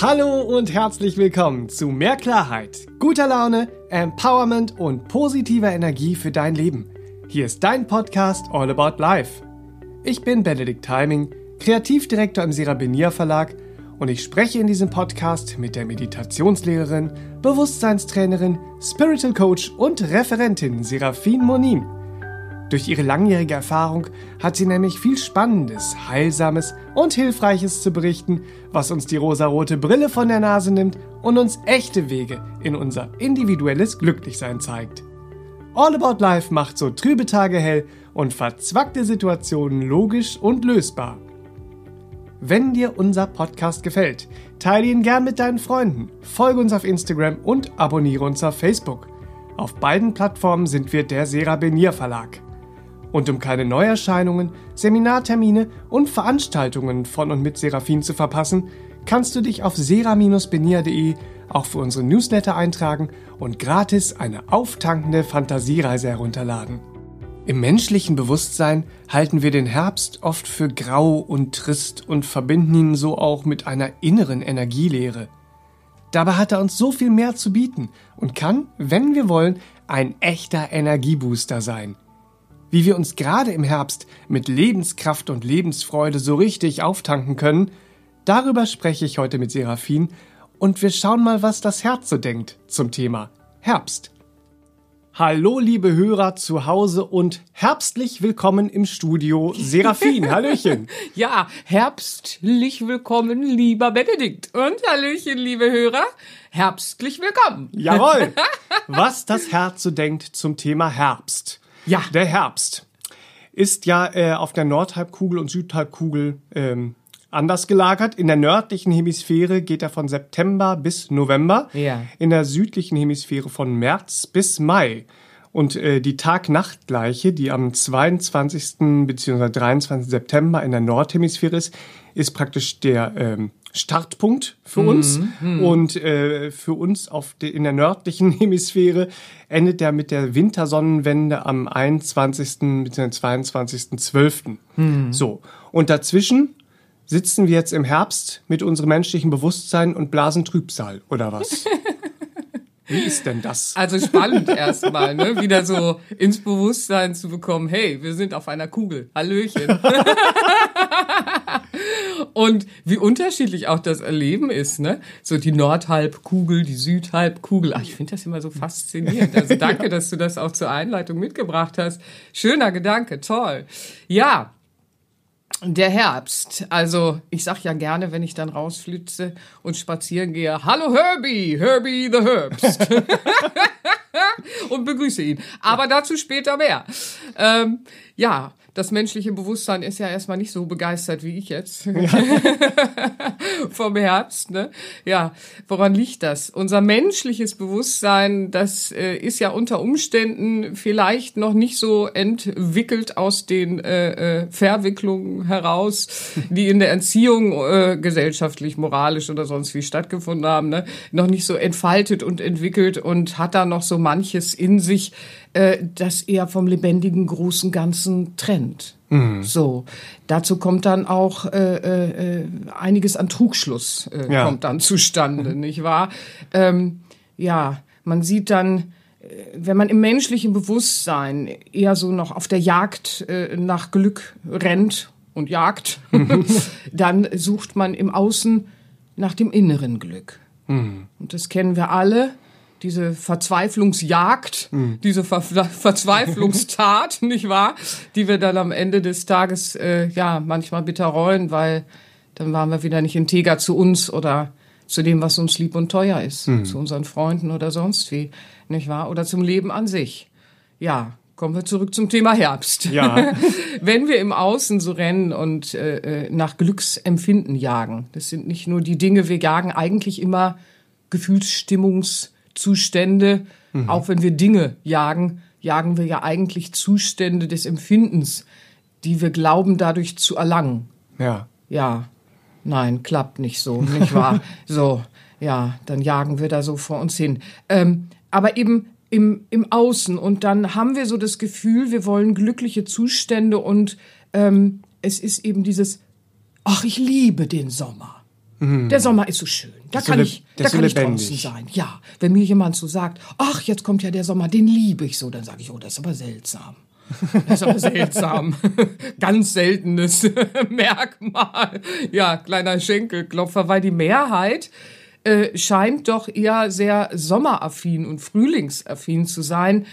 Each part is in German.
Hallo und herzlich willkommen zu mehr Klarheit, guter Laune, Empowerment und positiver Energie für dein Leben. Hier ist dein Podcast All About Life. Ich bin Benedikt Timing, Kreativdirektor im Serabinier Verlag und ich spreche in diesem Podcast mit der Meditationslehrerin, Bewusstseinstrainerin, Spiritual Coach und Referentin Serafin Monin. Durch ihre langjährige Erfahrung hat sie nämlich viel Spannendes, Heilsames und Hilfreiches zu berichten, was uns die rosarote Brille von der Nase nimmt und uns echte Wege in unser individuelles Glücklichsein zeigt. All About Life macht so trübe Tage hell und verzwackte Situationen logisch und lösbar. Wenn dir unser Podcast gefällt, teile ihn gern mit deinen Freunden, folge uns auf Instagram und abonniere uns auf Facebook. Auf beiden Plattformen sind wir der Serabinier Verlag. Und um keine Neuerscheinungen, Seminartermine und Veranstaltungen von und mit Seraphin zu verpassen, kannst du dich auf sera-benia.de auch für unsere Newsletter eintragen und gratis eine auftankende Fantasiereise herunterladen. Im menschlichen Bewusstsein halten wir den Herbst oft für grau und trist und verbinden ihn so auch mit einer inneren Energielehre. Dabei hat er uns so viel mehr zu bieten und kann, wenn wir wollen, ein echter Energiebooster sein – wie wir uns gerade im Herbst mit Lebenskraft und Lebensfreude so richtig auftanken können, darüber spreche ich heute mit Seraphin und wir schauen mal, was das Herz so denkt zum Thema Herbst. Hallo, liebe Hörer zu Hause und herbstlich willkommen im Studio Seraphin. Hallöchen. ja, herbstlich willkommen, lieber Benedikt. Und Hallöchen, liebe Hörer. Herbstlich willkommen. Jawohl. Was das Herz so denkt zum Thema Herbst. Ja. Der Herbst ist ja äh, auf der Nordhalbkugel und Südhalbkugel ähm, anders gelagert. In der nördlichen Hemisphäre geht er von September bis November. Ja. In der südlichen Hemisphäre von März bis Mai. Und äh, die Tag-Nacht-Gleiche, die am 22. bzw. 23. September in der Nordhemisphäre ist, ist praktisch der ähm, Startpunkt für mhm. uns. Mhm. Und äh, für uns auf de, in der nördlichen Hemisphäre endet der mit der Wintersonnenwende am 21. bzw. 22.12. Mhm. So. Und dazwischen sitzen wir jetzt im Herbst mit unserem menschlichen Bewusstsein und blasen Trübsal, oder was? Wie ist denn das? Also spannend erstmal, ne? wieder so ins Bewusstsein zu bekommen, hey, wir sind auf einer Kugel. Hallöchen. Und wie unterschiedlich auch das Erleben ist, ne? So die Nordhalbkugel, die Südhalbkugel. Ach, ich finde das immer so faszinierend. Also danke, dass du das auch zur Einleitung mitgebracht hast. Schöner Gedanke, toll. Ja, der Herbst. Also, ich sag ja gerne, wenn ich dann rausflitze und spazieren gehe, Hallo Herbie, Herbie the Herbst. und begrüße ihn. Aber dazu später mehr. Ähm, ja, das menschliche Bewusstsein ist ja erstmal nicht so begeistert wie ich jetzt ja. vom Herbst. Ne? Ja, woran liegt das? Unser menschliches Bewusstsein, das äh, ist ja unter Umständen vielleicht noch nicht so entwickelt aus den äh, äh, Verwicklungen heraus, die in der Erziehung äh, gesellschaftlich, moralisch oder sonst wie stattgefunden haben, ne? noch nicht so entfaltet und entwickelt und hat da noch so manches in sich, äh, das eher vom lebendigen großen Ganzen trennt. Mhm. So, dazu kommt dann auch äh, äh, einiges an Trugschluss äh, ja. kommt dann zustande, mhm. nicht wahr? Ähm, ja, man sieht dann, äh, wenn man im menschlichen Bewusstsein eher so noch auf der Jagd äh, nach Glück rennt und jagt, mhm. dann sucht man im Außen nach dem inneren Glück. Mhm. Und das kennen wir alle diese Verzweiflungsjagd, mhm. diese Ver Verzweiflungstat, nicht wahr? Die wir dann am Ende des Tages äh, ja manchmal bereuen, weil dann waren wir wieder nicht integer zu uns oder zu dem, was uns lieb und teuer ist, mhm. zu unseren Freunden oder sonst wie, nicht wahr? Oder zum Leben an sich. Ja, kommen wir zurück zum Thema Herbst. Ja. Wenn wir im Außen so rennen und äh, äh, nach Glücksempfinden jagen, das sind nicht nur die Dinge, wir jagen eigentlich immer Gefühlsstimmungs Zustände. Mhm. Auch wenn wir Dinge jagen, jagen wir ja eigentlich Zustände des Empfindens, die wir glauben dadurch zu erlangen. Ja. Ja. Nein, klappt nicht so, nicht wahr? so, ja, dann jagen wir da so vor uns hin. Ähm, aber eben im, im Außen. Und dann haben wir so das Gefühl, wir wollen glückliche Zustände und ähm, es ist eben dieses, ach, ich liebe den Sommer. Der Sommer ist so schön. Da so kann leb- ich, da ist so kann ich draußen sein. Ja, wenn mir jemand so sagt, ach, jetzt kommt ja der Sommer, den liebe ich so, dann sage ich, oh, das ist aber seltsam. Das ist aber seltsam. Ganz seltenes Merkmal. Ja, kleiner Schenkelklopfer, weil die Mehrheit äh, scheint doch eher sehr sommeraffin und frühlingsaffin zu sein.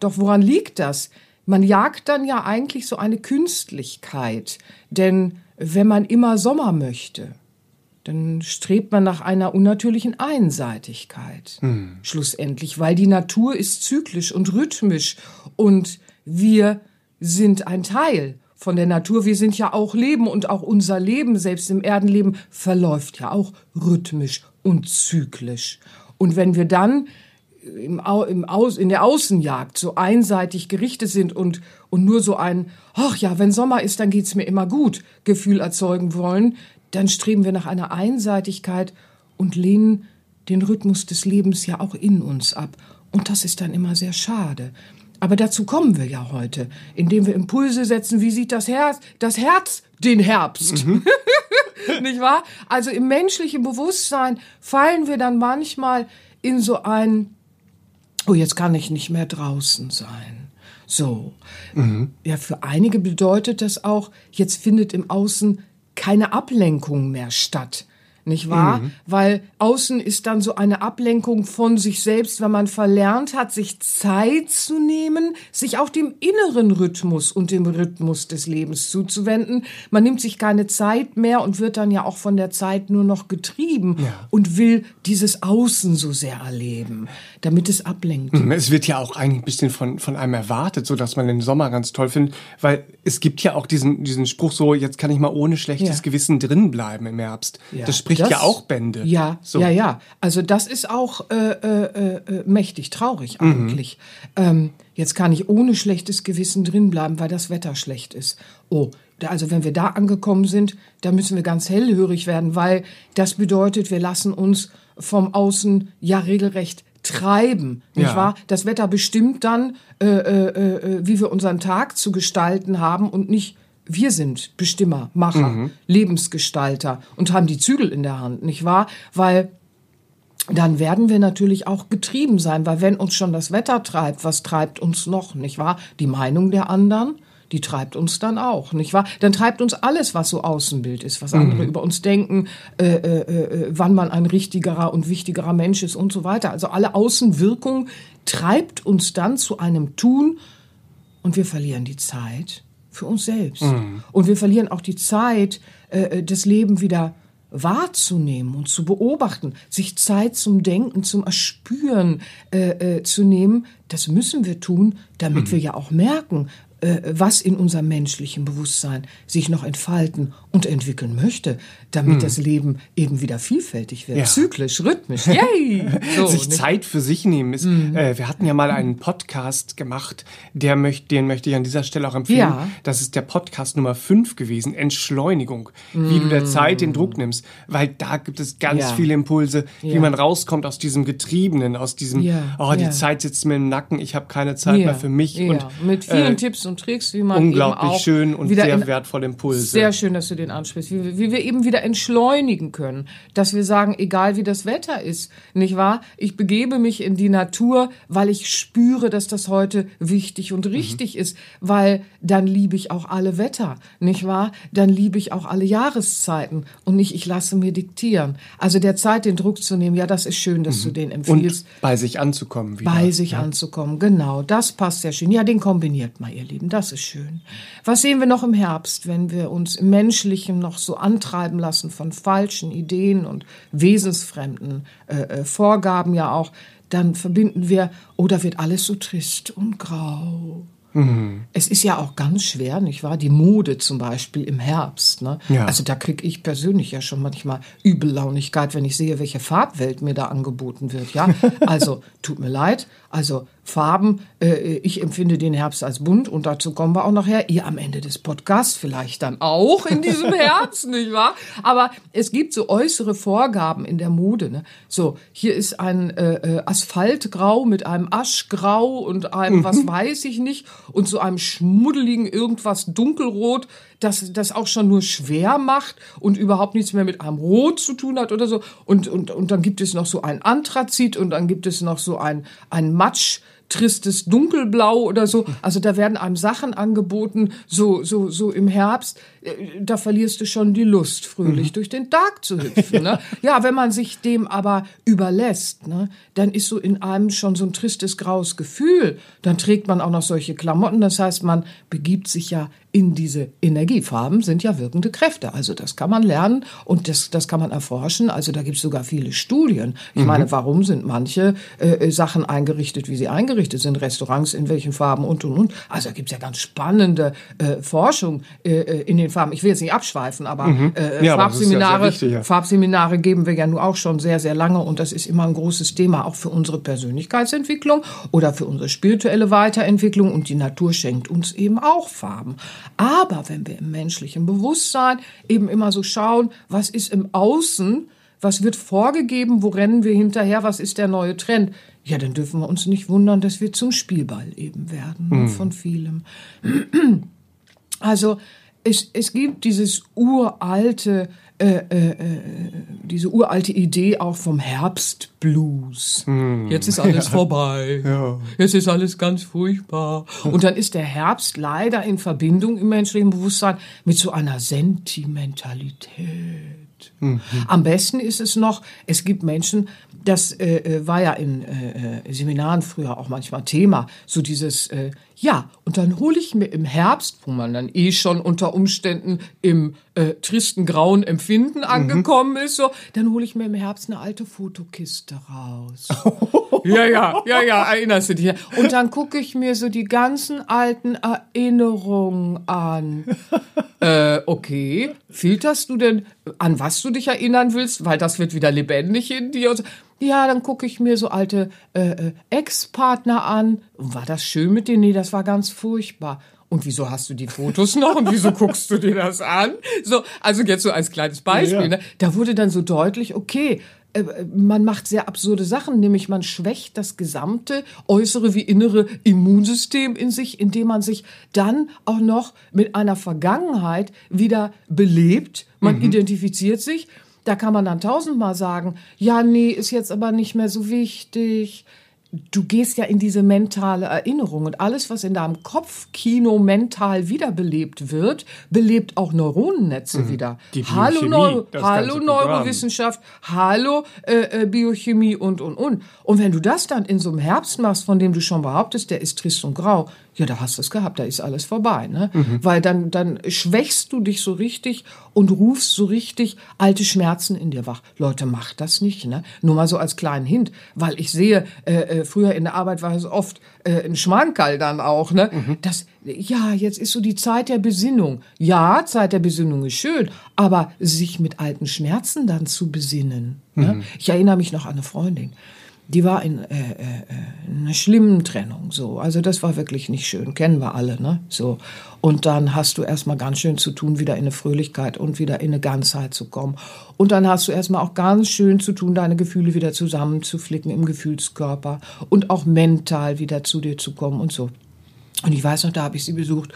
Doch woran liegt das? Man jagt dann ja eigentlich so eine Künstlichkeit. Denn wenn man immer Sommer möchte, dann strebt man nach einer unnatürlichen Einseitigkeit. Schlussendlich, weil die Natur ist zyklisch und rhythmisch und wir sind ein Teil von der Natur. Wir sind ja auch Leben und auch unser Leben, selbst im Erdenleben, verläuft ja auch rhythmisch und zyklisch. Und wenn wir dann im, Au, im Aus, in der Außenjagd so einseitig gerichtet sind und, und nur so ein, ach ja, wenn Sommer ist, dann geht's mir immer gut, Gefühl erzeugen wollen, dann streben wir nach einer Einseitigkeit und lehnen den Rhythmus des Lebens ja auch in uns ab. Und das ist dann immer sehr schade. Aber dazu kommen wir ja heute, indem wir Impulse setzen, wie sieht das Herz, das Herz den Herbst. Nicht wahr? Also im menschlichen Bewusstsein fallen wir dann manchmal in so ein, oh, jetzt kann ich nicht mehr draußen sein. So. Ja, für einige bedeutet das auch, jetzt findet im Außen keine Ablenkung mehr statt. Nicht wahr? Weil außen ist dann so eine Ablenkung von sich selbst, wenn man verlernt hat, sich Zeit zu nehmen, sich auch dem inneren Rhythmus und dem Rhythmus des Lebens zuzuwenden. Man nimmt sich keine Zeit mehr und wird dann ja auch von der Zeit nur noch getrieben und will dieses Außen so sehr erleben, damit es ablenkt. Es wird ja auch eigentlich ein bisschen von, von einem erwartet, so dass man den Sommer ganz toll findet, weil es gibt ja auch diesen, diesen Spruch so, jetzt kann ich mal ohne schlechtes Ja. Gewissen drin bleiben im Herbst. das spricht ja auch Bände. Ja, so. ja, ja. Also das ist auch äh, äh, äh, mächtig traurig Mhm. eigentlich. Ähm, jetzt kann ich ohne schlechtes Gewissen drin bleiben, weil das Wetter schlecht ist. Oh, also wenn wir da angekommen sind, da müssen wir ganz hellhörig werden, weil das bedeutet, wir lassen uns vom Außen ja regelrecht treiben, nicht Ja. wahr? Das Wetter bestimmt dann, äh, äh, äh, wie wir unseren Tag zu gestalten haben und nicht wir sind Bestimmer, Macher, Lebensgestalter und haben die Zügel in der Hand, nicht wahr? Weil dann werden wir natürlich auch getrieben sein, weil wenn uns schon das Wetter treibt, was treibt uns noch, nicht wahr? Die Meinung der anderen, die treibt uns dann auch, nicht wahr? Dann treibt uns alles, was so Außenbild ist, was andere über uns denken, äh, äh, äh, wann man ein richtigerer und wichtigerer Mensch ist und so weiter. Also alle Außenwirkung treibt uns dann zu einem Tun und wir verlieren die Zeit für uns selbst. Und wir verlieren auch die Zeit, äh, das Leben wieder wahrzunehmen und zu beobachten, sich Zeit zum Denken, zum Erspüren äh, äh, zu nehmen. Das müssen wir tun, damit wir ja auch merken, äh, was in unserem menschlichen Bewusstsein sich noch entfalten und entwickeln möchte, damit das Leben eben wieder vielfältig wird, Ja. zyklisch, rhythmisch. Yay! So, sich nicht? Zeit für sich nehmen ist. Mhm. Äh, wir hatten ja mal einen Podcast gemacht, der möcht, den möchte ich an dieser Stelle auch empfehlen. Ja. Das ist der Podcast Nummer 5 gewesen, Entschleunigung, wie du der Zeit den Druck nimmst, weil da gibt es ganz. Ja. viele Impulse, wie man rauskommt aus diesem Getriebenen, aus diesem, oh, die. Zeit sitzt mir im Nacken, ich habe keine Zeit mehr für mich. Und mit vielen äh, Tipps und Tricks, wie man unglaublich eben auch schön und wieder sehr in wertvolle Impulse. Sehr schön, dass du den ansprichst. Wie, wir- wie wir eben wieder entschleunigen können. Dass wir sagen, egal wie das Wetter ist, nicht wahr? Ich begebe mich in die Natur, weil ich spüre, dass das heute wichtig und richtig ist. Weil dann liebe ich auch alle Wetter, nicht wahr? Dann liebe ich auch alle Jahreszeiten und nicht, ich lasse mir diktieren. Also der Zeit den Druck zu nehmen, ja, das ist schön, dass du den empfiehlst und bei sich anzukommen wieder. bei sich anzukommen. Genau, das passt sehr schön. Ja, den kombiniert mal, ihr Lieben, das ist schön. Was sehen wir noch im Herbst, wenn wir uns im Menschlichen noch so antreiben lassen von falschen Ideen und wesensfremden äh, äh, Vorgaben ja auch, dann verbinden wir, oh, da wird alles so trist und grau. Es ist ja auch ganz schwer, nicht wahr? Die Mode zum Beispiel im Herbst. Ne? Ja. Also da kriege ich persönlich ja schon manchmal Übellaunigkeit, wenn ich sehe, welche Farbwelt mir da angeboten wird. Ja, also tut mir leid. Also Farben, äh, ich empfinde den Herbst als bunt und dazu kommen wir auch nachher. Ihr am Ende des Podcasts vielleicht dann auch in diesem Herbst, nicht wahr? Aber es gibt so äußere Vorgaben in der Mode. Ne? So, hier ist ein äh, äh, Asphaltgrau mit einem Aschgrau und einem, was weiß ich nicht, und so einem schmuddeligen irgendwas dunkelrot. Das das auch schon nur schwer macht und überhaupt nichts mehr mit einem Rot zu tun hat oder so. Und, und, und dann gibt es noch so ein Anthrazit und dann gibt es noch so ein, ein Matsch tristes Dunkelblau oder so. Also da werden einem Sachen angeboten, so, so, so im Herbst, äh, da verlierst du schon die Lust, fröhlich mhm. durch den Tag zu hüpfen. Ne? Ja, wenn man sich dem aber überlässt, ne, dann ist so in einem schon so ein tristes, graues Gefühl. Dann trägt man auch noch solche Klamotten. Das heißt, man begibt sich ja in diese Energiefarben sind ja wirkende Kräfte. Also das kann man lernen und das, das kann man erforschen. Also da gibt es sogar viele Studien. Ich mhm. meine, warum sind manche äh, Sachen eingerichtet, wie sie eingerichtet sind? Restaurants in welchen Farben und und und. Also da gibt es ja ganz spannende äh, Forschung äh, äh, in den Farben. Ich will jetzt nicht abschweifen, aber mhm. äh, ja, Farbseminare, aber wichtig, ja. Farbseminare geben wir ja nun auch schon sehr, sehr lange und das ist immer ein großes Thema, auch für unsere Persönlichkeitsentwicklung oder für unsere spirituelle Weiterentwicklung und die Natur schenkt uns eben auch Farben. Aber wenn wir im menschlichen Bewusstsein eben immer so schauen, was ist im Außen, was wird vorgegeben, wo rennen wir hinterher, was ist der neue Trend, ja, dann dürfen wir uns nicht wundern, dass wir zum Spielball eben werden mhm. von vielem. Also es, es gibt dieses uralte äh, äh, äh, diese uralte Idee auch vom Herbstblues. Hm. Jetzt ist alles ja. vorbei. Ja. Jetzt ist alles ganz furchtbar. Und dann ist der Herbst leider in Verbindung im menschlichen Bewusstsein mit so einer Sentimentalität. Mhm. Am besten ist es noch, es gibt Menschen, das äh, äh, war ja in äh, äh, Seminaren früher auch manchmal Thema, so dieses, äh, ja, und dann hole ich mir im Herbst, wo man dann eh schon unter Umständen im äh, tristen grauen Empfinden mhm. angekommen ist, so, dann hole ich mir im Herbst eine alte Fotokiste raus. ja, ja, ja, ja, erinnerst du dich. Und dann gucke ich mir so die ganzen alten Erinnerungen an. äh, okay, filterst du denn, an was du dich erinnern willst? Weil das wird wieder lebendig in dir. Ja, dann gucke ich mir so alte äh, äh, Ex-Partner an. War das schön mit denen? Nee, das war ganz furchtbar. Und wieso hast du die Fotos noch und wieso guckst du dir das an? So, also jetzt so als kleines Beispiel. Ja. Ne? Da wurde dann so deutlich, okay, äh, man macht sehr absurde Sachen, nämlich man schwächt das gesamte äußere wie innere Immunsystem in sich, indem man sich dann auch noch mit einer Vergangenheit wieder belebt. Man mhm. identifiziert sich da kann man dann tausendmal sagen, ja, nee, ist jetzt aber nicht mehr so wichtig. Du gehst ja in diese mentale Erinnerung und alles, was in deinem Kopfkino mental wiederbelebt wird, belebt auch Neuronennetze mhm. wieder. Die hallo, Neuro hallo Neurowissenschaft, hallo äh, äh, Biochemie und, und, und. Und wenn du das dann in so einem Herbst machst, von dem du schon behauptest, der ist trist und grau, ja, da hast du es gehabt, da ist alles vorbei, ne? Mhm. Weil dann, dann schwächst du dich so richtig und rufst so richtig alte Schmerzen in dir wach. Leute, macht das nicht, ne? Nur mal so als kleinen Hint, weil ich sehe, äh, äh, früher in der Arbeit war es oft äh, ein Schmankerl dann auch, ne? Mhm. Das, ja, jetzt ist so die Zeit der Besinnung. Ja, Zeit der Besinnung ist schön, aber sich mit alten Schmerzen dann zu besinnen. Ne? Mhm. Ich erinnere mich noch an eine Freundin die war in, äh, äh, in einer schlimmen Trennung, so. Also das war wirklich nicht schön, kennen wir alle, ne? So. Und dann hast du erstmal ganz schön zu tun, wieder in eine Fröhlichkeit und wieder in eine Ganzheit zu kommen. Und dann hast du erstmal auch ganz schön zu tun, deine Gefühle wieder zusammenzuflicken im Gefühlskörper und auch mental wieder zu dir zu kommen und so. Und ich weiß noch, da habe ich sie besucht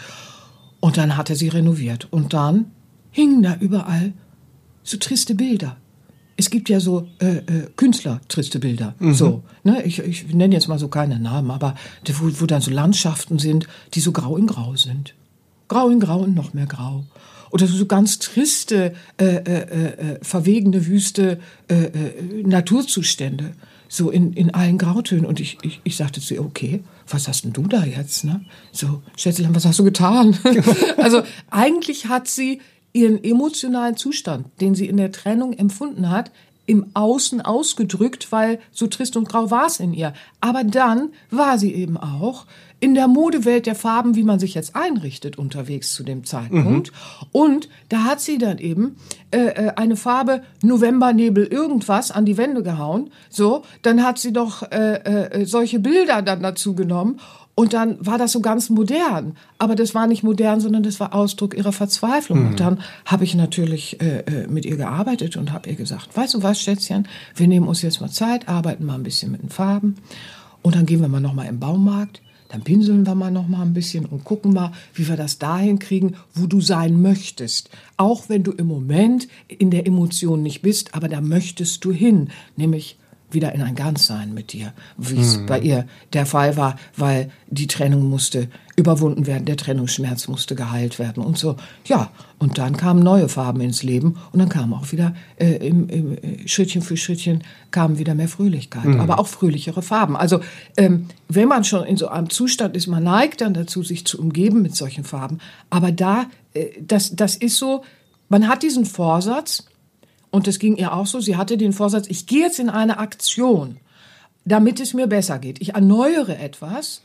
und dann hat er sie renoviert und dann hingen da überall so triste Bilder es gibt ja so äh, äh, Künstler, triste Bilder. Mhm. So, ne? ich, ich nenne jetzt mal so keine Namen, aber wo, wo dann so Landschaften sind, die so grau in grau sind. Grau in grau und noch mehr grau. Oder so ganz triste, äh, äh, äh, verwegene, wüste äh, äh, Naturzustände. So in, in allen Grautönen. Und ich, ich, ich sagte zu ihr, okay, was hast denn du da jetzt? Ne? So, Schätzelein, was hast du getan? also eigentlich hat sie ihren emotionalen Zustand, den sie in der Trennung empfunden hat, im Außen ausgedrückt, weil so trist und grau war es in ihr. Aber dann war sie eben auch in der Modewelt der Farben, wie man sich jetzt einrichtet, unterwegs zu dem Zeitpunkt. Mhm. Und da hat sie dann eben äh, äh eine Farbe Novembernebel irgendwas an die Wände gehauen. So, dann hat sie doch äh, äh, solche Bilder dann dazu genommen und dann war das so ganz modern. Aber das war nicht modern, sondern das war Ausdruck ihrer Verzweiflung. Mhm. Und dann habe ich natürlich äh, äh, mit ihr gearbeitet und habe ihr gesagt, weißt du was, Schätzchen, wir nehmen uns jetzt mal Zeit, arbeiten mal ein bisschen mit den Farben. Und dann gehen wir mal nochmal im Baumarkt. dann pinseln wir mal noch mal ein bisschen und gucken mal, wie wir das dahin kriegen, wo du sein möchtest. Auch wenn du im Moment in der Emotion nicht bist, aber da möchtest du hin, nämlich wieder in ein Ganzsein mit dir, wie es mhm. bei ihr der Fall war, weil die Trennung musste überwunden werden, der Trennungsschmerz musste geheilt werden und so. Ja, und dann kamen neue Farben ins Leben und dann kam auch wieder äh, im, im, äh, Schrittchen für Schrittchen kam wieder mehr Fröhlichkeit, mhm. aber auch fröhlichere Farben. Also ähm, wenn man schon in so einem Zustand ist, man neigt dann dazu, sich zu umgeben mit solchen Farben. Aber da, äh, das, das ist so, man hat diesen Vorsatz, und es ging ihr auch so, sie hatte den Vorsatz, ich gehe jetzt in eine Aktion, damit es mir besser geht. Ich erneuere etwas.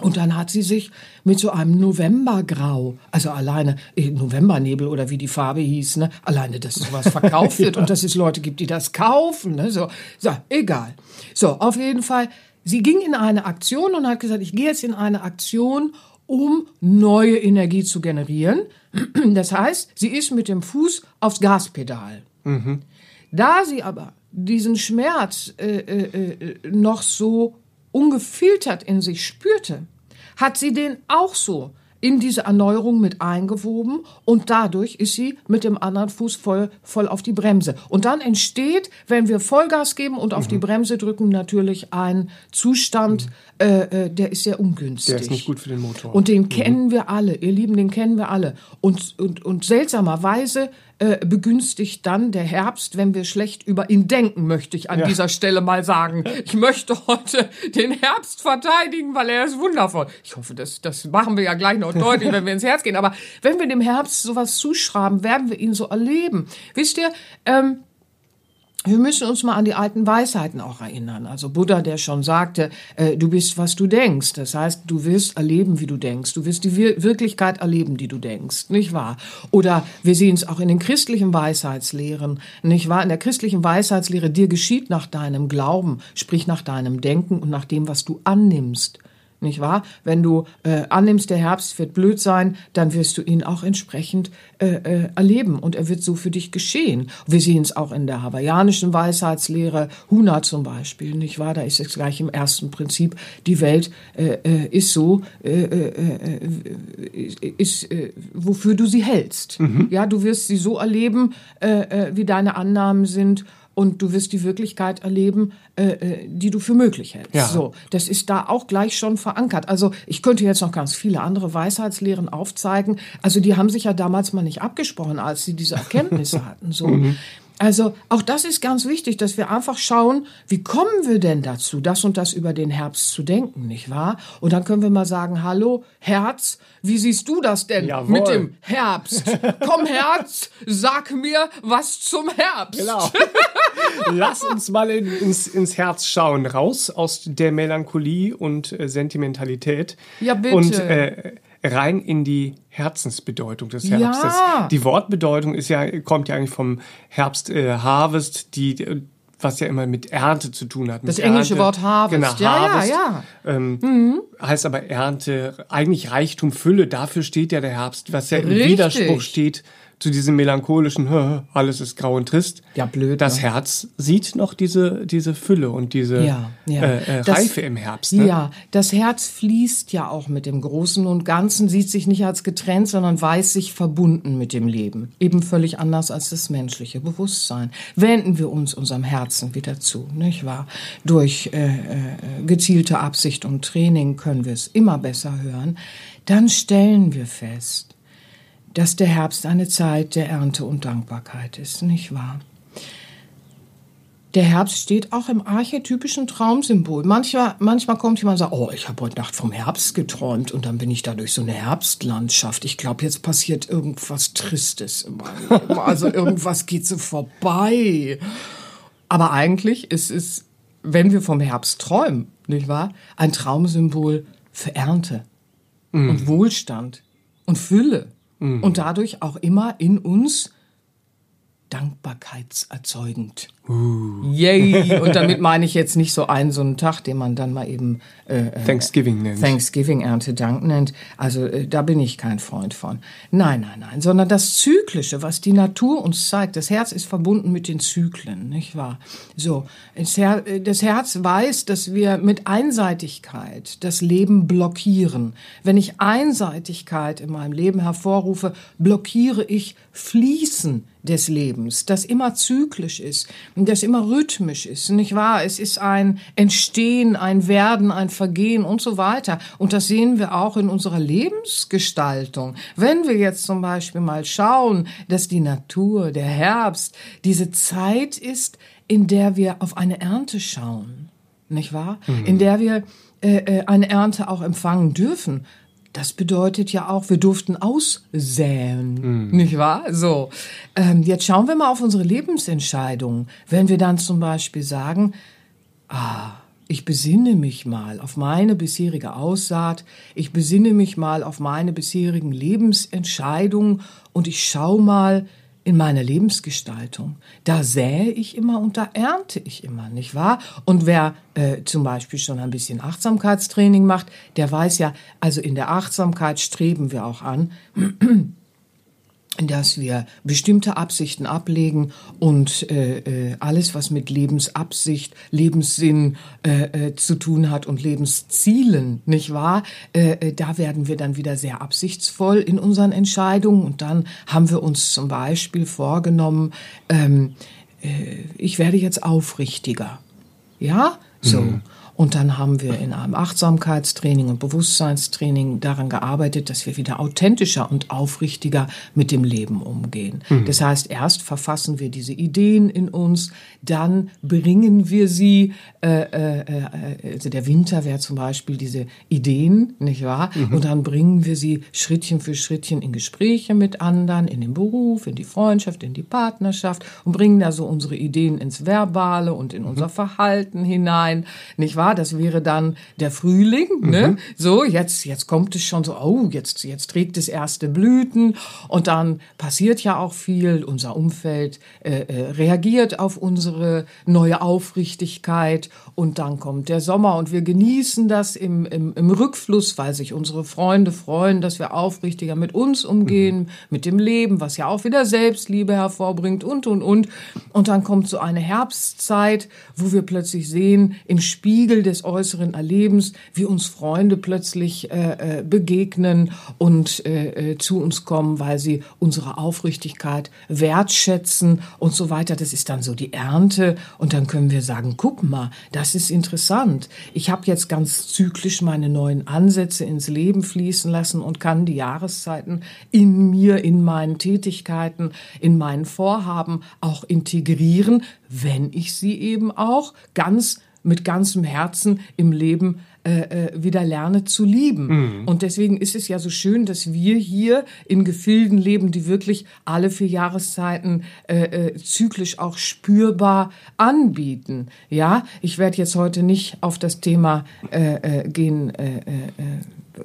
Und dann hat sie sich mit so einem Novembergrau, also alleine äh, Novembernebel oder wie die Farbe hieß, ne, alleine, dass sowas verkauft wird ja. und dass es Leute gibt, die das kaufen, ne, so, so, egal. So, auf jeden Fall, sie ging in eine Aktion und hat gesagt, ich gehe jetzt in eine Aktion, um neue Energie zu generieren. Das heißt, sie ist mit dem Fuß aufs Gaspedal. Mhm. Da sie aber diesen Schmerz äh, äh, äh, noch so ungefiltert in sich spürte, hat sie den auch so in diese Erneuerung mit eingewoben und dadurch ist sie mit dem anderen Fuß voll, voll auf die Bremse. Und dann entsteht, wenn wir Vollgas geben und auf mhm. die Bremse drücken, natürlich ein Zustand, mhm. äh, äh der ist sehr ungünstig. Der ist nicht gut für den Motor. Und den mhm. kennen wir alle, ihr Lieben, den kennen wir alle. Und, und, und seltsamerweise äh, begünstigt dann der Herbst, wenn wir schlecht über ihn denken, möchte ich an ja. dieser Stelle mal sagen. Ich möchte heute den Herbst verteidigen, weil er ist wundervoll. Ich hoffe, das, das machen wir ja gleich noch deutlich, wenn wir ins Herz gehen. Aber wenn wir dem Herbst sowas zuschreiben, werden wir ihn so erleben. Wisst ihr, ähm, wir müssen uns mal an die alten Weisheiten auch erinnern. Also Buddha, der schon sagte, äh, du bist, was du denkst. Das heißt, du wirst erleben, wie du denkst. Du wirst die Wir Wirklichkeit erleben, die du denkst. Nicht wahr? Oder wir sehen es auch in den christlichen Weisheitslehren. Nicht wahr? In der christlichen Weisheitslehre, dir geschieht nach deinem Glauben, sprich nach deinem Denken und nach dem, was du annimmst nicht wahr? Wenn du äh, annimmst, der Herbst wird blöd sein, dann wirst du ihn auch entsprechend äh, äh, erleben und er wird so für dich geschehen. Wir sehen es auch in der hawaiianischen Weisheitslehre, Huna zum Beispiel, nicht wahr? Da ist es gleich im ersten Prinzip, die Welt äh, äh ist so, äh, ist, wofür du sie hältst. Mhm. Ja, du wirst sie so erleben, wie deine Annahmen sind und du wirst die Wirklichkeit erleben, äh, äh, die du für möglich hältst. Ja. So, das ist da auch gleich schon verankert. Also ich könnte jetzt noch ganz viele andere Weisheitslehren aufzeigen. Also die haben sich ja damals mal nicht abgesprochen, als sie diese Erkenntnisse hatten. So. Mhm. Also auch das ist ganz wichtig, dass wir einfach schauen, wie kommen wir denn dazu, das und das über den Herbst zu denken, nicht wahr? Und dann können wir mal sagen, hallo Herz, wie siehst du das denn Jawohl. mit dem Herbst? Komm Herz, sag mir was zum Herbst. Genau. Lass uns mal in, ins, ins Herz schauen, raus aus der Melancholie und äh, Sentimentalität. Ja, bitte. Und äh, rein in die Herzensbedeutung des Herbstes. Ja. Die Wortbedeutung ist ja, kommt ja eigentlich vom Herbst äh, Harvest, die was ja immer mit Ernte zu tun hat. Das englische Ernte. Wort Harvest. Genau, ja, Harvest. Ja, ja. Ähm, mhm. Heißt aber Ernte, eigentlich Reichtum, Fülle, dafür steht ja der Herbst, was ja im Widerspruch steht zu diesem melancholischen, alles ist grau und trist. Ja, blöd. Das ne? Herz sieht noch diese, diese Fülle und diese ja, ja. Äh, äh, Reife im Herbst. Ne? Ja, das Herz fließt ja auch mit dem Großen und Ganzen, sieht sich nicht als getrennt, sondern weiß sich verbunden mit dem Leben. Eben völlig anders als das menschliche Bewusstsein. Wenden wir uns unserem Herzen wieder zu, nicht wahr? Durch äh, äh, gezielte Absicht und Training können wir es immer besser hören. Dann stellen wir fest, dass der Herbst eine Zeit der Ernte und Dankbarkeit ist, nicht wahr? Der Herbst steht auch im archetypischen Traumsymbol. Manchmal, manchmal kommt jemand und sagt, oh, ich habe heute Nacht vom Herbst geträumt und dann bin ich da durch so eine Herbstlandschaft. Ich glaube, jetzt passiert irgendwas Tristes in meinem Leben. Also irgendwas geht so vorbei. Aber eigentlich ist es, wenn wir vom Herbst träumen, nicht wahr, ein Traumsymbol für Ernte mm. und Wohlstand und Fülle mhm. und dadurch auch immer in uns dankbarkeitserzeugend. Uh. Yay! Und damit meine ich jetzt nicht so einen so einen Tag, den man dann mal eben äh, äh Thanksgiving nennt. Thanksgiving Erntedank nennt. Also äh, da bin ich kein Freund von. Nein, nein, nein, sondern das Zyklische, was die Natur uns zeigt. Das Herz ist verbunden mit den Zyklen, nicht wahr? So, das, Her äh, das Herz weiß, dass wir mit Einseitigkeit das Leben blockieren. Wenn ich Einseitigkeit in meinem Leben hervorrufe, blockiere ich Fließen des Lebens, das immer zyklisch ist, das immer rhythmisch ist, nicht wahr? Es ist ein Entstehen, ein Werden, ein Vergehen und so weiter. Und das sehen wir auch in unserer Lebensgestaltung. Wenn wir jetzt zum Beispiel mal schauen, dass die Natur, der Herbst, diese Zeit ist, in der wir auf eine Ernte schauen, nicht wahr? Mhm. In der wir äh, äh eine Ernte auch empfangen dürfen. Das bedeutet ja auch, wir durften aussäen, mm. nicht wahr? So, ähm, jetzt schauen wir mal auf unsere Lebensentscheidungen. Wenn wir dann zum Beispiel sagen, ah, ich besinne mich mal auf meine bisherige Aussaat, ich besinne mich mal auf meine bisherigen Lebensentscheidungen und ich schaue mal, in meiner Lebensgestaltung. Da sähe ich immer und da ernte ich immer, nicht wahr? Und wer äh, zum Beispiel schon ein bisschen Achtsamkeitstraining macht, der weiß ja, also in der Achtsamkeit streben wir auch an, dass wir bestimmte Absichten ablegen und äh, äh, alles, was mit Lebensabsicht, Lebenssinn äh, äh, zu tun hat und Lebenszielen, nicht wahr? Äh, äh, da werden wir dann wieder sehr absichtsvoll in unseren Entscheidungen und dann haben wir uns zum Beispiel vorgenommen, ähm, äh, ich werde jetzt aufrichtiger. Ja, so. Mhm. Und dann haben wir in einem Achtsamkeitstraining und Bewusstseinstraining daran gearbeitet, dass wir wieder authentischer und aufrichtiger mit dem Leben umgehen. Mhm. Das heißt, erst verfassen wir diese Ideen in uns, dann bringen wir sie, äh, äh, äh also der Winter wäre zum Beispiel diese Ideen, nicht wahr? Mhm. Und dann bringen wir sie Schrittchen für Schrittchen in Gespräche mit anderen, in den Beruf, in die Freundschaft, in die Partnerschaft und bringen da so unsere Ideen ins Verbale und in mhm. unser Verhalten hinein, nicht wahr? Das wäre dann der Frühling, ne? Mhm. So, jetzt, jetzt kommt es schon so, oh, jetzt, jetzt trägt es erste Blüten und dann passiert ja auch viel. Unser Umfeld äh, äh, reagiert auf unsere neue Aufrichtigkeit und dann kommt der Sommer und wir genießen das im, im, im Rückfluss, weil sich unsere Freunde freuen, dass wir aufrichtiger mit uns umgehen, mhm. mit dem Leben, was ja auch wieder Selbstliebe hervorbringt und, und, und. Und dann kommt so eine Herbstzeit, wo wir plötzlich sehen, im Spiegel Spiegel des äußeren Erlebens, wie uns Freunde plötzlich äh, äh, begegnen und äh, äh, zu uns kommen, weil sie unsere Aufrichtigkeit wertschätzen und so weiter. Das ist dann so die Ernte und dann können wir sagen, guck mal, das ist interessant. Ich habe jetzt ganz zyklisch meine neuen Ansätze ins Leben fließen lassen und kann die Jahreszeiten in mir, in meinen Tätigkeiten, in meinen Vorhaben auch integrieren, wenn ich sie eben auch ganz mit ganzem Herzen im Leben äh, äh, wieder lerne zu lieben. Mhm. Und deswegen ist es ja so schön, dass wir hier in Gefilden leben, die wirklich alle vier Jahreszeiten äh, äh, zyklisch auch spürbar anbieten. Ja, ich werde jetzt heute nicht auf das Thema äh, äh, gehen. Äh, äh,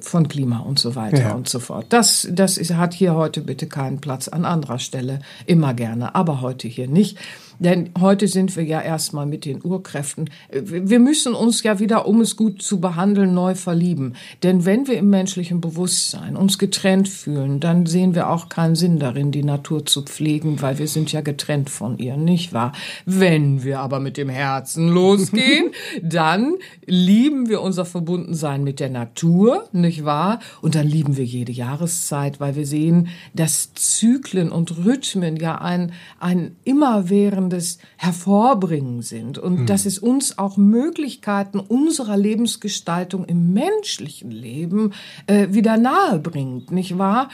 von Klima und so weiter ja. und so fort. Das, das ist, hat hier heute bitte keinen Platz an anderer Stelle. Immer gerne, aber heute hier nicht. Denn heute sind wir ja erstmal mit den Urkräften. Wir müssen uns ja wieder, um es gut zu behandeln, neu verlieben. Denn wenn wir im menschlichen Bewusstsein uns getrennt fühlen, dann sehen wir auch keinen Sinn darin, die Natur zu pflegen, weil wir sind ja getrennt von ihr, nicht wahr? Wenn wir aber mit dem Herzen losgehen, dann lieben wir unser Verbundensein mit der Natur, nicht wahr? Und dann lieben wir jede Jahreszeit, weil wir sehen, dass Zyklen und Rhythmen ja ein, ein immerwährend wiederkehrendes Hervorbringen sind und mhm. dass es uns auch Möglichkeiten unserer Lebensgestaltung im menschlichen Leben äh, wieder nahe bringt, nicht wahr?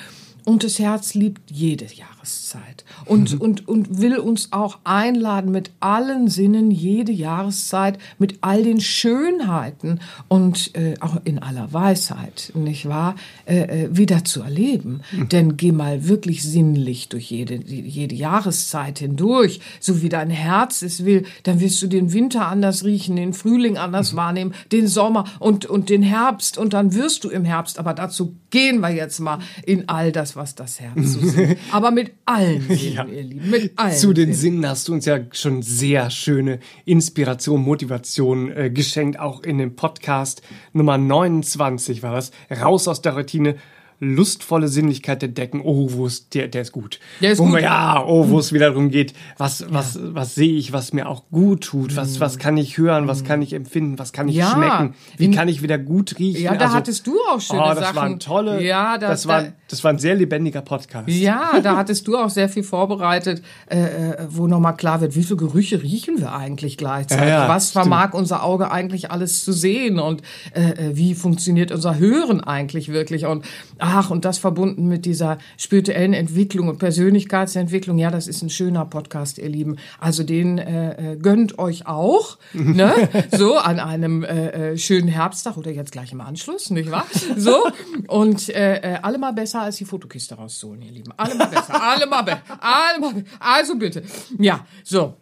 Und das Herz liebt jede Jahreszeit und, mhm. und, und will uns auch einladen, mit allen Sinnen jede Jahreszeit, mit all den Schönheiten und äh, auch in aller Weisheit, nicht wahr, äh, äh wieder zu erleben. Mhm. Denn geh mal wirklich sinnlich durch jede, jede Jahreszeit hindurch, so wie dein Herz es will, dann wirst du den Winter anders riechen, den Frühling anders mhm. wahrnehmen, den Sommer und, und den Herbst und dann wirst du im Herbst, aber dazu gehen wir jetzt mal in all das was das Herz so singt. Aber mit allen Sinnen, ja. ihr Lieben, mit allen Zu den Sinnen hast du uns ja schon sehr schöne Inspiration, Motivation äh, geschenkt, auch in dem Podcast Nummer 29 war das, Raus aus der Routine lustvolle Sinnlichkeit entdecken. Oh, wo ist der, der ist gut. Der ist wo gut. Man, ja, oh, wo es wieder darum geht, was, was, ja. was sehe ich, was mir auch gut tut, was, was kann ich hören, was kann ich empfinden, was kann ich ja. schmecken, wie In, kann ich wieder gut riechen. Ja, da also, hattest du auch schöne oh, das Sachen. waren tolle, ja, da, das, war, das war ein sehr lebendiger Podcast. Ja, da hattest du auch sehr viel vorbereitet, äh, äh wo nochmal klar wird, wie viele Gerüche riechen wir eigentlich gleichzeitig? Ja, was vermag stimmt. unser Auge eigentlich alles zu sehen und äh, äh, wie funktioniert unser Hören eigentlich wirklich? Und ah, Ach, und das verbunden mit dieser spirituellen Entwicklung und Persönlichkeitsentwicklung. Ja, das ist ein schöner Podcast, ihr Lieben. Also den äh, äh gönnt euch auch, ne? So an einem äh, äh, schönen Herbsttag oder jetzt gleich im Anschluss, nicht wahr? So und äh, äh alle mal besser als die Fotokiste rauszuholen, ihr Lieben. Alle mal besser, alle mal besser, alle mal. Be also bitte, ja, so.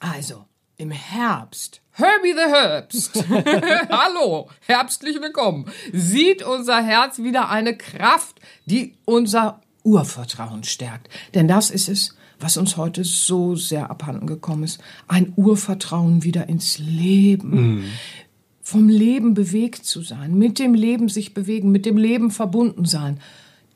Also im Herbst Herbie the Herbst. Hallo, herbstlich willkommen. Sieht unser Herz wieder eine Kraft, die unser Urvertrauen stärkt. Denn das ist es, was uns heute so sehr abhanden gekommen ist. Ein Urvertrauen wieder ins Leben. Mm. Vom Leben bewegt zu sein, mit dem Leben sich bewegen, mit dem Leben verbunden sein.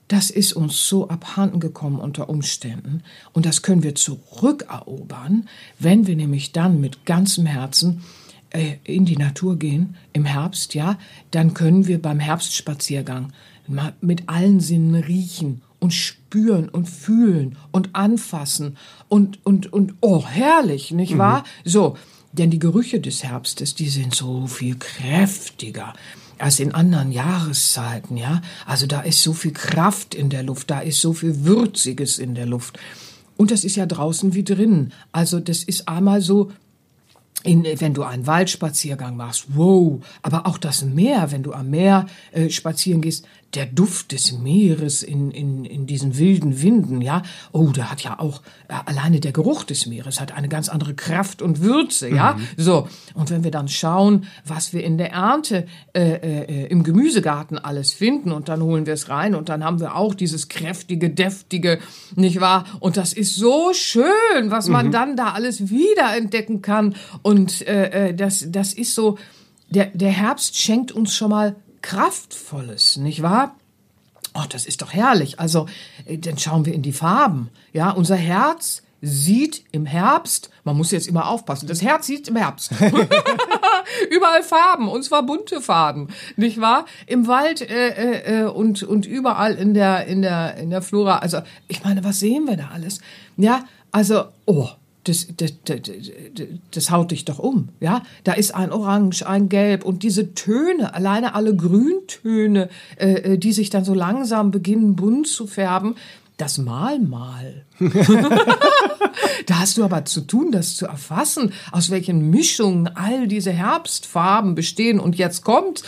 Das ist uns so abhanden gekommen unter Umständen. Und das können wir zurückerobern, wenn wir nämlich dann mit ganzem Herzen äh, in die Natur gehen im Herbst, ja, dann können wir beim Herbstspaziergang mit allen Sinnen riechen und spüren und fühlen und anfassen und, und, und, oh, herrlich, nicht wahr? Mhm. So, denn die Gerüche des Herbstes, die sind so viel kräftiger als in anderen Jahreszeiten, ja. Also da ist so viel Kraft in der Luft, da ist so viel Würziges in der Luft. Und das ist ja draußen wie drinnen. Also das ist einmal so in, wenn du einen Waldspaziergang machst, wow, aber auch das Meer, wenn du am Meer äh, spazieren gehst, der Duft des Meeres in, in, in diesen wilden Winden, ja, oh, der hat ja auch, äh, alleine der Geruch des Meeres hat eine ganz andere Kraft und Würze, ja, mhm. so. Und wenn wir dann schauen, was wir in der Ernte äh, äh, im Gemüsegarten alles finden und dann holen wir es rein und dann haben wir auch dieses kräftige, deftige, nicht wahr? Und das ist so schön, was man mhm. dann da alles wiederentdecken kann und äh, äh, das, das ist so, der, der Herbst schenkt uns schon mal Kraftvolles, nicht wahr? Oh, das ist doch herrlich. Also, äh, dann schauen wir in die Farben. Ja, unser Herz sieht im Herbst, man muss jetzt immer aufpassen, das Herz sieht im Herbst. überall Farben, und zwar bunte Farben, nicht wahr? Im Wald äh, äh, äh, und, und überall in der, in, der, in der Flora. Also, ich meine, was sehen wir da alles? Ja, also, oh, das, das, das, das haut dich doch um, ja. Da ist ein Orange, ein Gelb und diese Töne, alleine alle Grüntöne, äh, äh die sich dann so langsam beginnen bunt zu färben, das Malmal. da hast du aber zu tun, das zu erfassen, aus welchen Mischungen all diese Herbstfarben bestehen. Und jetzt kommt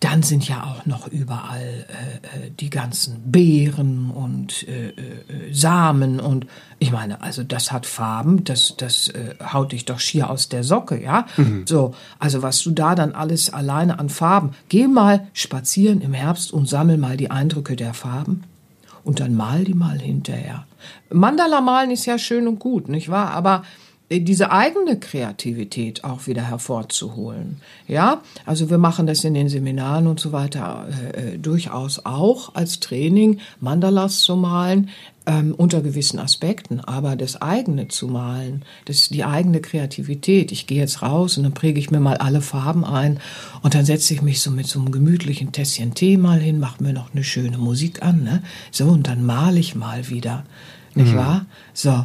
dann sind ja auch noch überall äh, äh, die ganzen Beeren und äh, äh, Samen und ich meine, also das hat Farben, das, das äh, haut dich doch schier aus der Socke, ja? Mhm. So, also was du da dann alles alleine an Farben, geh mal spazieren im Herbst und sammel mal die Eindrücke der Farben und dann mal die mal hinterher. Mandala malen ist ja schön und gut, nicht wahr? Aber diese eigene Kreativität auch wieder hervorzuholen. Ja, also wir machen das in den Seminaren und so weiter äh, äh, durchaus auch als Training, Mandalas zu malen, ähm, unter gewissen Aspekten, aber das eigene zu malen, das die eigene Kreativität. Ich gehe jetzt raus und dann präge ich mir mal alle Farben ein und dann setze ich mich so mit so einem gemütlichen Tässchen Tee mal hin, mache mir noch eine schöne Musik an, ne? So und dann male ich mal wieder, nicht mhm. wahr? So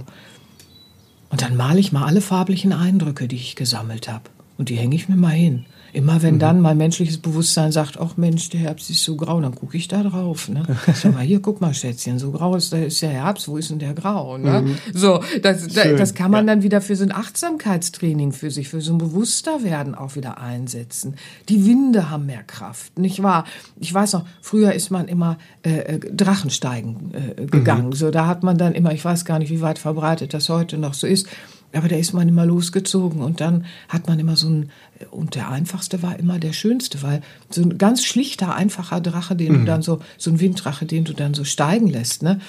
und dann male ich mal alle farblichen Eindrücke, die ich gesammelt habe. Und die hänge ich mir mal hin. Immer wenn mhm. dann mein menschliches Bewusstsein sagt, ach Mensch, der Herbst ist so grau, dann gucke ich da drauf. Ne? Sag mal, hier, guck mal, Schätzchen, so grau ist, ist der Herbst, wo ist denn der grau? Ne? Mhm. So, das, Schön, das kann man ja. dann wieder für so ein Achtsamkeitstraining für sich, für so ein Bewussterwerden auch wieder einsetzen. Die Winde haben mehr Kraft, nicht wahr? Ich weiß noch, früher ist man immer äh, äh Drachensteigen äh, gegangen. Mhm. So, da hat man dann immer, ich weiß gar nicht, wie weit verbreitet das heute noch so ist, Aber da ist man immer losgezogen und dann hat man immer so ein, und der einfachste war immer der schönste, weil so ein ganz schlichter, einfacher Drache, den Mhm. du dann so, so ein Winddrache, den du dann so steigen lässt, ne?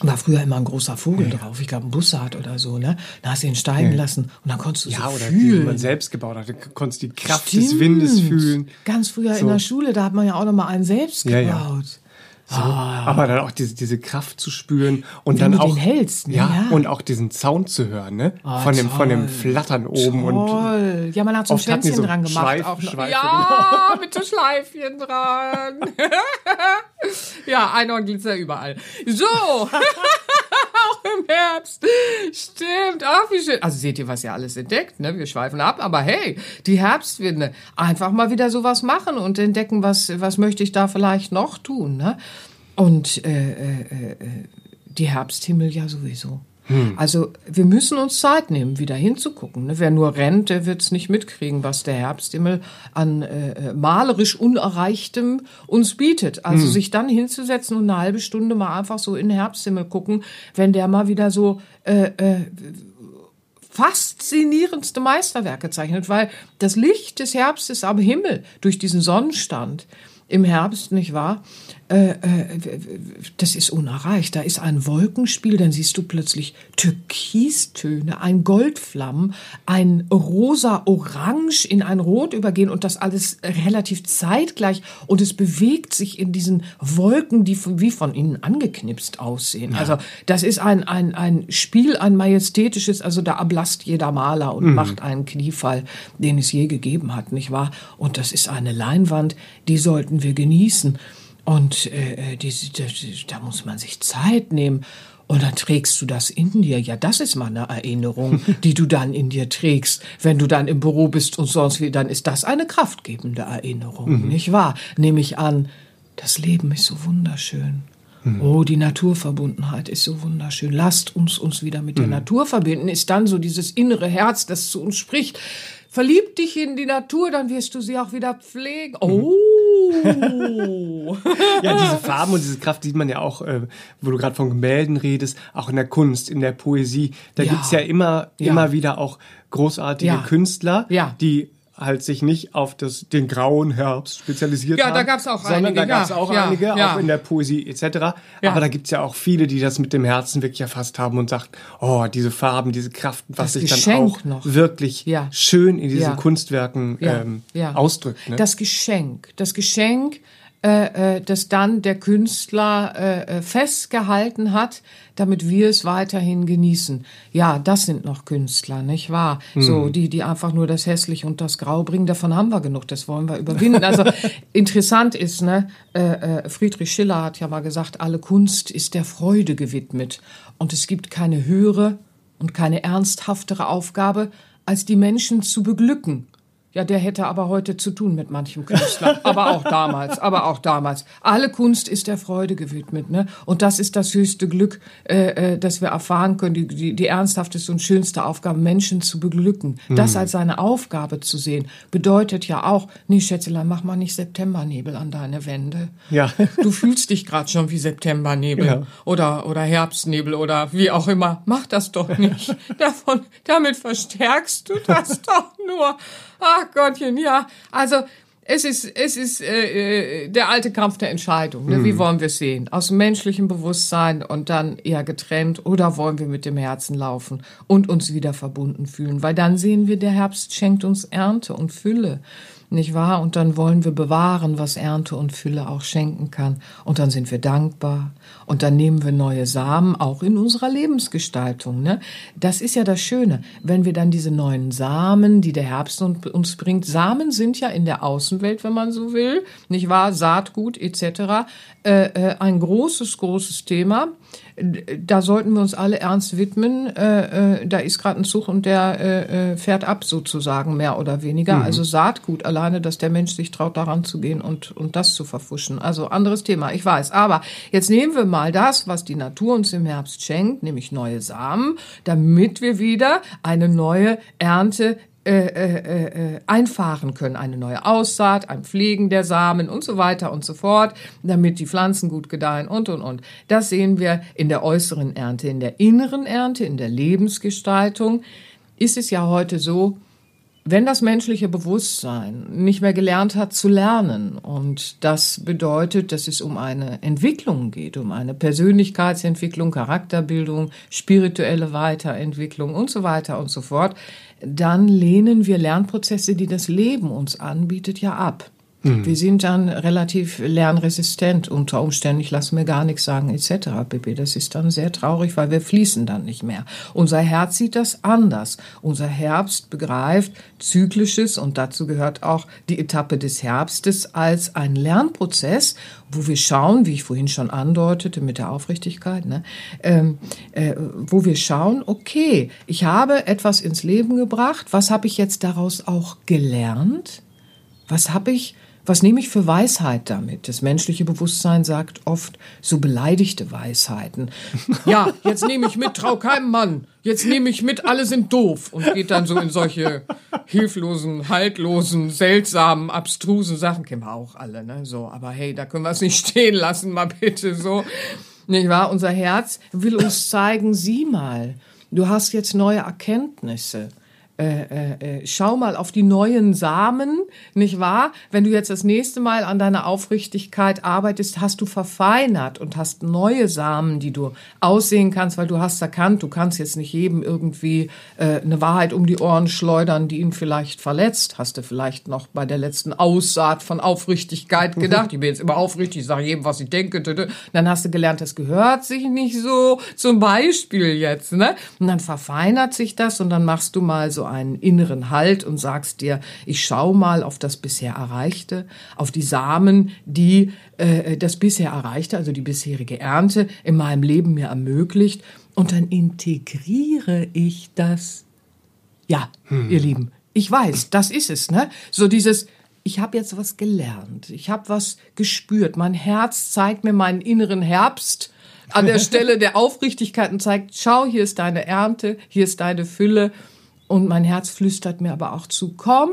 War früher immer ein großer Vogel drauf, ich glaube ein Bussard oder so, ne? Da hast du ihn steigen lassen und dann konntest du Ja, so oder die fühlen. man selbst gebaut hat. Du konntest die Kraft des Windes Stimmt. fühlen. Ganz früher So. in der Schule, da hat man ja auch noch mal einen selbst Ja, gebaut. ja. So, Aber dann auch diese, diese Kraft zu spüren und Wenn dann auch den hältst, ne? ja, Ja. und auch diesen Sound zu hören, ne? Ah, von dem von dem toll. Flattern oben und Toll. Ja, man hat so ein Schwänzchen so dran gemacht. Schleif- auch noch. Schleife, ja, mit so Schleifchen dran. ja, Einhornglitzer überall. So. auch im Herbst. Stimmt. Ach, wie schön. Also seht ihr, was ihr alles entdeckt, ne? Wir schweifen ab, aber hey, die Herbstwinde. Einfach mal wieder sowas machen und entdecken, was, was möchte ich da vielleicht noch tun, ne? Und, äh, äh, äh, die Herbsthimmel ja sowieso. Also wir müssen uns Zeit nehmen, wieder hinzugucken. Ne? Wer nur rennt, der wird es nicht mitkriegen, was der Herbsthimmel an äh, malerisch Unerreichtem uns bietet. Also sich dann hinzusetzen und eine halbe Stunde mal einfach so in den Herbsthimmel gucken, wenn der mal wieder so äh, äh, faszinierendste Meisterwerke zeichnet, weil das Licht des Herbstes am Himmel durch diesen Sonnenstand im Herbst, nicht wahr? Äh, äh, das ist unerreicht. Da ist ein Wolkenspiel, dann siehst du plötzlich Türkistöne, ein Goldflammen, ein rosa-orange in ein Rot übergehen und das alles relativ zeitgleich und es bewegt sich in diesen Wolken, die von, wie von innen angeknipst aussehen. Also das ist ein, ein, ein Spiel, ein majestätisches, also da ablasst jeder Maler und macht einen Kniefall, den es je gegeben hat, nicht wahr? Und das ist eine Leinwand, die sollten wir genießen. Und äh, die, die, da muss man sich Zeit nehmen. Und dann trägst du das in dir. Ja, das ist mal eine Erinnerung, die du dann in dir trägst. Wenn du dann im Büro bist und sonst wie, dann ist das eine kraftgebende Erinnerung, nicht wahr? Nehme ich an, das Leben ist so wunderschön. Oh, die Naturverbundenheit ist so wunderschön. Lasst uns uns wieder mit der Natur verbinden. Ist dann so dieses innere Herz, das zu uns spricht. Verlieb dich in die Natur, dann wirst du sie auch wieder pflegen. Oh. ja, diese Farben und diese Kraft sieht man ja auch, äh, wo du gerade von Gemälden redest, auch in der Kunst, in der Poesie. Da Ja. gibt's ja immer, Ja. immer wieder auch großartige Ja. Künstler, die halt sich nicht auf das, den grauen Herbst spezialisiert Ja, haben. da gab's auch sondern einige, da gab's ja, auch ja, einige, ja. auch in der Poesie etc. Ja. Aber da gibt's ja auch viele, die das mit dem Herzen wirklich erfasst haben und sagt, oh, diese Farben, diese Kraft, was sich dann auch noch. wirklich Ja. schön in diesen Ja. Kunstwerken Ja, ähm, ja. ausdrückt. Ne? Das Geschenk, das Geschenk, äh, äh, das dann der Künstler äh, äh, festgehalten hat, damit wir es weiterhin genießen. Ja, das sind noch Künstler, nicht wahr? So, die, die einfach nur das Hässliche und das Grau bringen, davon haben wir genug, das wollen wir überwinden. Also interessant ist, ne, äh, äh, Friedrich Schiller hat ja mal gesagt, alle Kunst ist der Freude gewidmet. Und es gibt keine höhere und keine ernsthaftere Aufgabe, als die Menschen zu beglücken. Ja, der hätte aber heute zu tun mit manchem Künstler. aber auch damals, aber auch damals. Alle Kunst ist der Freude gewidmet, ne? Und das ist das höchste Glück, äh, äh, das wir erfahren können, die, die, die ernsthafteste und schönste Aufgabe, Menschen zu beglücken. Das als seine Aufgabe zu sehen, bedeutet ja auch, nee, Schätzelein, mach mal nicht Septembernebel an deine Wände. Ja. Du fühlst dich gerade schon wie Septembernebel Ja. oder, oder Herbstnebel oder wie auch immer. Mach das doch nicht. Davon, damit verstärkst du das doch nur. Ach Gottchen, ja. Also, es ist, es ist äh, äh, der alte Kampf der Entscheidung. Ne? Wie wollen wir es sehen? Aus menschlichem Bewusstsein und dann eher getrennt oder wollen wir mit dem Herzen laufen und uns wieder verbunden fühlen? Weil dann sehen wir, der Herbst schenkt uns Ernte und Fülle. Nicht wahr? Und dann wollen wir bewahren, was Ernte und Fülle auch schenken kann. Und dann sind wir dankbar. Und dann nehmen wir neue Samen auch in unserer Lebensgestaltung. Ne? Das ist ja das Schöne. Wenn wir dann diese neuen Samen, die der Herbst un- uns bringt, Samen sind ja in der Außenwelt, wenn man so will, nicht wahr? Saatgut etc. Äh, äh, ein großes, großes Thema. Da sollten wir uns alle ernst widmen. Äh, äh, da ist gerade ein Zug und der äh, äh, fährt ab sozusagen, mehr oder weniger. Also Saatgut alleine, dass der Mensch sich traut, daran zu gehen und, und das zu verfuschen. Also anderes Thema, ich weiß. Aber jetzt nehmen wir mal das, was die Natur uns im Herbst schenkt, nämlich neue Samen, damit wir wieder eine neue Ernte äh, äh, äh, einfahren können. Eine neue Aussaat, ein Pflegen der Samen und so weiter und so fort, damit die Pflanzen gut gedeihen und, und, und. Das sehen wir in der äußeren Ernte. In der inneren Ernte, in der Lebensgestaltung ist es ja heute so, wenn das menschliche Bewusstsein nicht mehr gelernt hat zu lernen, und das bedeutet, dass es um eine Entwicklung geht, um eine Persönlichkeitsentwicklung, Charakterbildung, spirituelle Weiterentwicklung und so weiter und so fort, dann lehnen wir Lernprozesse, die das Leben uns anbietet, ja ab. Mhm. Wir sind dann relativ lernresistent unter Umständen. Ich lasse mir gar nichts sagen etc. pp. Das ist dann sehr traurig, weil wir fließen dann nicht mehr. Unser Herz sieht das anders. Unser Herbst begreift zyklisches und dazu gehört auch die Etappe des Herbstes als ein Lernprozess, wo wir schauen, wie ich vorhin schon andeutete mit der Aufrichtigkeit, ne, ähm, äh, wo wir schauen, okay, ich habe etwas ins Leben gebracht. Was habe ich jetzt daraus auch gelernt? Was habe ich was nehme ich für Weisheit damit? Das menschliche Bewusstsein sagt oft so beleidigte Weisheiten. Ja, jetzt nehme ich mit, trau keinem Mann. Jetzt nehme ich mit, alle sind doof. Und geht dann so in solche hilflosen, haltlosen, seltsamen, abstrusen Sachen. Kennen wir auch alle, ne? So, aber hey, da können wir es nicht stehen lassen, mal bitte so. Nicht wahr? Unser Herz will uns zeigen, sieh mal, du hast jetzt neue Erkenntnisse. Äh, äh, äh, schau mal auf die neuen Samen, nicht wahr? Wenn du jetzt das nächste Mal an deiner Aufrichtigkeit arbeitest, hast du verfeinert und hast neue Samen, die du aussehen kannst, weil du hast erkannt, du kannst jetzt nicht jedem irgendwie äh, eine Wahrheit um die Ohren schleudern, die ihn vielleicht verletzt. Hast du vielleicht noch bei der letzten Aussaat von Aufrichtigkeit gedacht, ich bin jetzt immer aufrichtig, ich sage jedem, was ich denke. Dann hast du gelernt, das gehört sich nicht so, zum Beispiel jetzt, ne? Und dann verfeinert sich das und dann machst du mal so einen inneren Halt und sagst dir, ich schau mal auf das bisher Erreichte, auf die Samen, die äh, das bisher Erreichte, also die bisherige Ernte in meinem Leben mir ermöglicht. Und dann integriere ich das. Ja, hm. ihr Lieben, ich weiß, das ist es, ne? So dieses, ich habe jetzt was gelernt, ich habe was gespürt, mein Herz zeigt mir meinen inneren Herbst an der Stelle der Aufrichtigkeit und zeigt, schau, hier ist deine Ernte, hier ist deine Fülle und mein Herz flüstert mir aber auch zu, komm,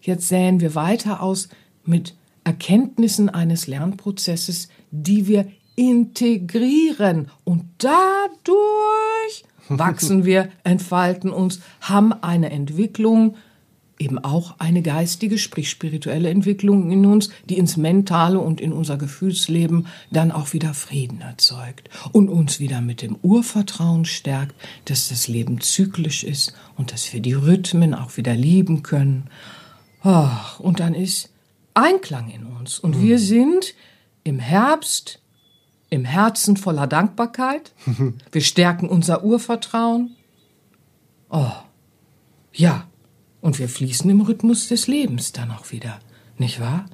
jetzt säen wir weiter aus mit Erkenntnissen eines Lernprozesses, die wir integrieren. Und dadurch wachsen wir, entfalten uns, haben eine Entwicklung, eben auch eine geistige, sprich spirituelle Entwicklung in uns, die ins Mentale und in unser Gefühlsleben dann auch wieder Frieden erzeugt und uns wieder mit dem Urvertrauen stärkt, dass das Leben zyklisch ist und dass wir die Rhythmen auch wieder lieben können. Und dann ist Einklang in uns und mhm. wir sind im Herbst im Herzen voller Dankbarkeit. Wir stärken unser Urvertrauen. Oh, ja, und wir fließen im Rhythmus des Lebens dann auch wieder, nicht wahr?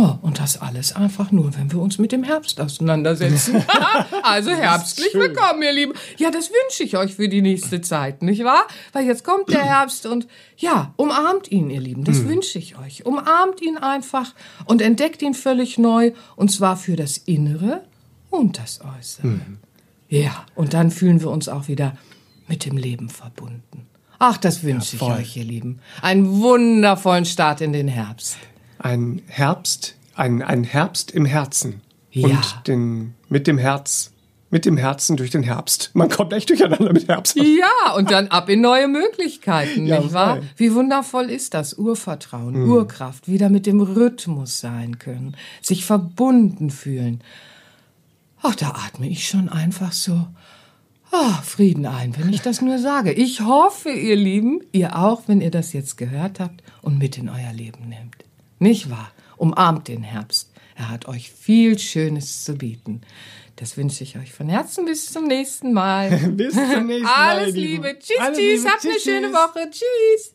Oh, und das alles einfach nur, wenn wir uns mit dem Herbst auseinandersetzen. also herbstlich willkommen, ihr Lieben. Ja, das wünsche ich euch für die nächste Zeit, nicht wahr? Weil jetzt kommt der Herbst und ja, umarmt ihn, ihr Lieben. Das hm. wünsche ich euch. Umarmt ihn einfach und entdeckt ihn völlig neu und zwar für das Innere und das Äußere. Hm. Ja, und dann fühlen wir uns auch wieder mit dem Leben verbunden. Ach, das wünsche ja, ich euch, ihr Lieben. Einen wundervollen Start in den Herbst. Ein Herbst, ein, ein Herbst im Herzen. Ja. Und den, mit dem Herz, mit dem Herzen durch den Herbst. Man kommt echt durcheinander mit Herbst. Ja, und dann ab in neue Möglichkeiten, ja, nicht wahr? Wie wundervoll ist das? Urvertrauen, mhm. Urkraft, wieder mit dem Rhythmus sein können, sich verbunden fühlen. Ach, da atme ich schon einfach so Oh, Frieden ein, wenn ich das nur sage. Ich hoffe, ihr Lieben, ihr auch, wenn ihr das jetzt gehört habt und mit in euer Leben nehmt. Nicht wahr? Umarmt den Herbst. Er hat euch viel Schönes zu bieten. Das wünsche ich euch von Herzen. Bis zum nächsten Mal. bis zum nächsten Mal. Alles Liebe. Tschüss, Alles tschüss. Liebe. Habt tschüss, eine schöne Woche. Tschüss.